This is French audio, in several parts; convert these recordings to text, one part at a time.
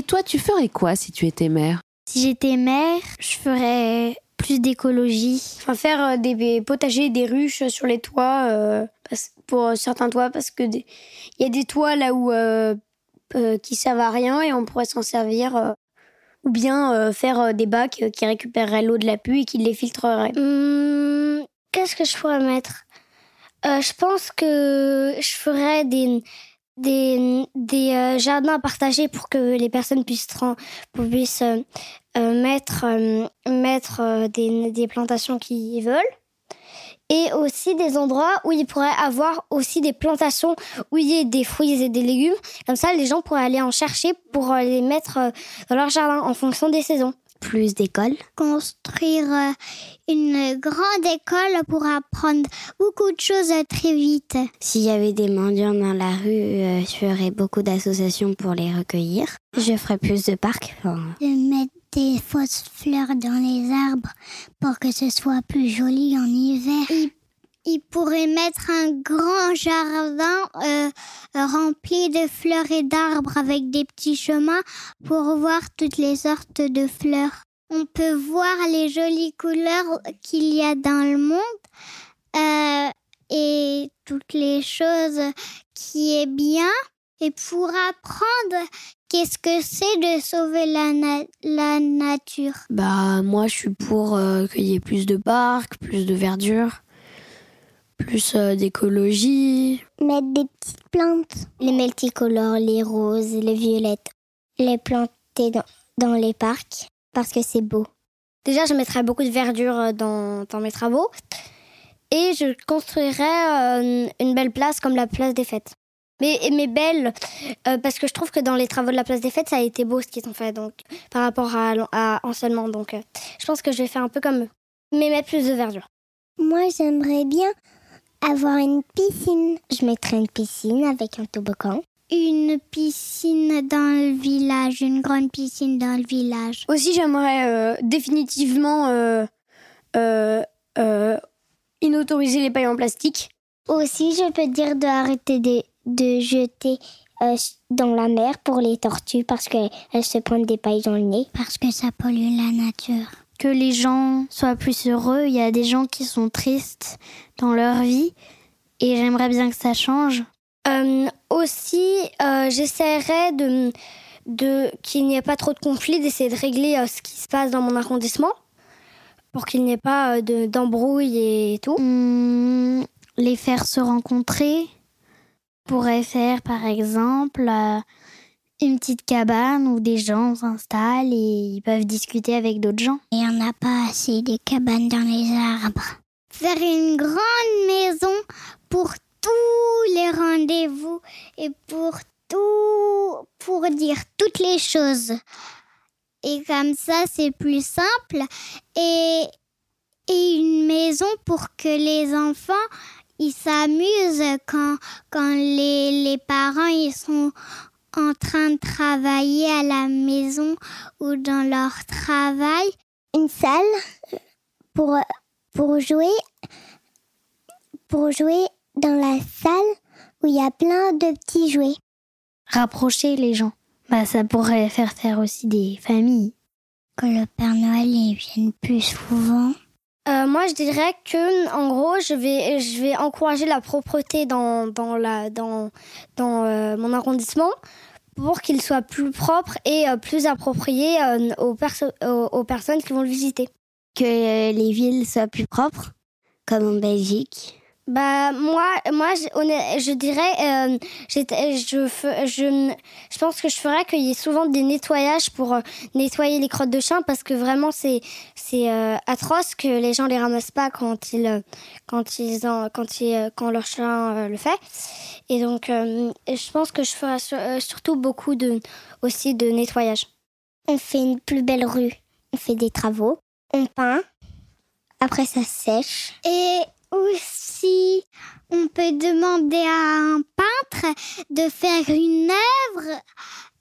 Et toi, tu ferais quoi si tu étais mère Si j'étais mère, je ferais plus d'écologie. Enfin, faire euh, des potagers, des ruches sur les toits, euh, pour certains toits, parce que il y a des toits là où euh, qui servent à rien et on pourrait s'en servir. ou bien faire des bacs qui récupéreraient l'eau de la pluie et qui les filtreraient. Hum, qu'est-ce que je pourrais mettre? Je pense que je ferais des des, des euh, jardins partagés pour que les personnes puissent, puissent euh, euh, mettre, mettre des, des plantations qu'ils veulent. Et aussi des endroits où ils pourraient avoir aussi des plantations où il y a des fruits et des légumes. Comme ça, les gens pourraient aller en chercher pour les mettre dans leur jardin en fonction des saisons plus d'écoles Construire euh, une grande école pour apprendre beaucoup de choses très vite. S'il y avait des mendiants dans la rue, euh, je ferais beaucoup d'associations pour les recueillir. Je ferais plus de parcs. De mettre des fausses fleurs dans les arbres pour que ce soit plus joli en hiver il pourrait mettre un grand jardin euh, rempli de fleurs et d'arbres avec des petits chemins pour voir toutes les sortes de fleurs. On peut voir les jolies couleurs qu'il y a dans le monde euh, et toutes les choses qui est bien. Et pour apprendre qu'est-ce que c'est de sauver la, nature? Bah moi je suis pour euh, qu'il y ait plus de parcs, plus de verdure plus euh, d'écologie. Mettre des petites plantes. Les multicolores, les roses, les violettes. Les planter dans, les parcs parce que c'est beau. Déjà, je mettrais beaucoup de verdure euh, dans, dans mes travaux. Et je construirais euh, une belle place comme la place des fêtes. Mais, mais belle, parce que je trouve que dans les travaux de la place des fêtes, ça a été beau ce qu'ils ont fait donc, par rapport à, à anciennement. Donc, je pense que je vais faire un peu comme eux. Mais mettre plus de verdure. Moi, j'aimerais bien avoir une piscine. Je mettrais une piscine avec un toboggan. Une piscine dans le village, une grande piscine dans le village. Aussi, j'aimerais euh, définitivement euh, euh, euh, inautoriser les pailles en plastique. Aussi, je peux dire d'arrêter de, de jeter dans la mer pour les tortues parce qu'elles se prennent des pailles dans le nez. Parce que ça pollue la nature que les gens soient plus heureux. Il y a des gens qui sont tristes dans leur vie et j'aimerais bien que ça change. Euh, aussi, euh, j'essaierai de, de qu'il n'y ait pas trop de conflits, d'essayer de régler euh, ce qui se passe dans mon arrondissement pour qu'il n'y ait pas d'embrouille et tout. Hmm, les faire se rencontrer pourrait faire par exemple une petite cabane où des gens s'installent et ils peuvent discuter avec d'autres gens. Il n'y en a pas assez des cabanes dans les arbres. Faire une grande maison pour tous les rendez-vous et pour tout, pour dire toutes les choses. Et comme ça, c'est plus simple. Et, et une maison pour que les enfants ils s'amusent quand, quand les, les parents ils sont en train de travailler à la maison ou dans leur travail. Une salle pour, pour jouer pour jouer dans la salle où il y a plein de petits jouets. Rapprocher les gens. Bah, ça pourrait faire faire aussi des familles. Que le Père Noël vienne plus souvent. Euh, moi, je dirais que, en gros, je vais, je vais encourager la propreté dans, dans, la, dans, dans euh, mon arrondissement pour qu'il soit plus propre et euh, plus approprié aux, aux, personnes qui vont le visiter. Que les villes soient plus propres, comme en Belgique. Bah moi, moi, je, dirais, euh, je, je, je pense que je ferais qu'il y ait souvent des nettoyages pour euh, nettoyer les crottes de chien parce que vraiment c'est c'est euh, atroce que les gens les ramassent pas quand ils quand ils en, quand ils, quand leur chien le fait. Et donc je pense que je ferais surtout beaucoup de aussi de nettoyage. On fait une plus belle rue, on fait des travaux, on peint, après ça sèche et aussi, on peut demander à un peintre de faire une œuvre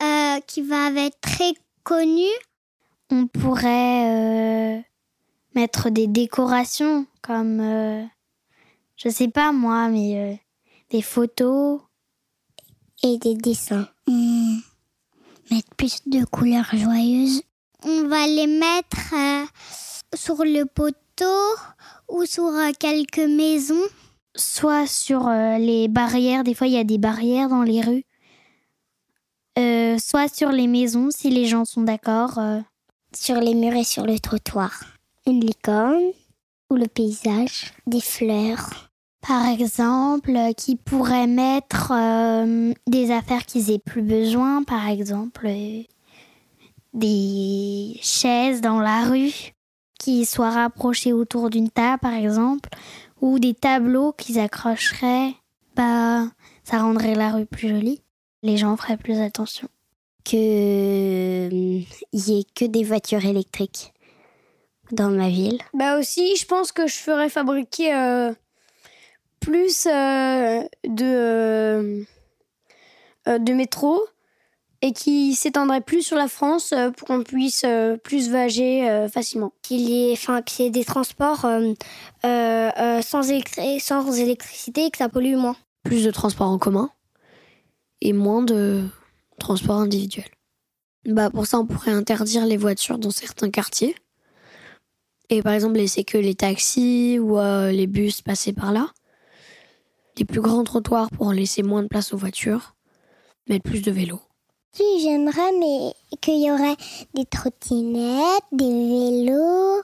euh, qui va être très connue. On pourrait euh, mettre des décorations comme, euh, je sais pas moi, mais des photos. Et des dessins. Hmm. mettre plus de couleurs joyeuses. On va les mettre sur le poteau ou sur euh, quelques maisons? Soit sur euh, les barrières, des fois il y a des barrières dans les rues. soit sur les maisons si les gens sont d'accord. Sur les murs et sur le trottoir. Une licorne ou le paysage, des fleurs. Par exemple, qui pourrait mettre des affaires qu'ils aient plus besoin, par exemple des chaises dans la rue qui soient rapprochées autour d'une table, par exemple, ou des tableaux qu'ils accrocheraient, bah, ça rendrait la rue plus jolie. Les gens feraient plus attention. Que il y ait que des voitures électriques dans ma ville. Bah aussi, je pense que je ferais fabriquer euh, plus euh, de euh, de métro et qui s'étendrait plus sur la France euh, pour qu'on puisse euh, plus vager euh, facilement. Qu'il y ait, des transports sans, électricité et que ça pollue moins. Plus de transports en commun et moins de transports individuels. Bah pour ça, on pourrait interdire les voitures dans certains quartiers. Et par exemple, laisser que les taxis ou les bus passer par là. Des plus grands trottoirs pour laisser moins de place aux voitures. Mettre plus de vélos. J'aimerais, qu'il y aurait des trottinettes, des vélos.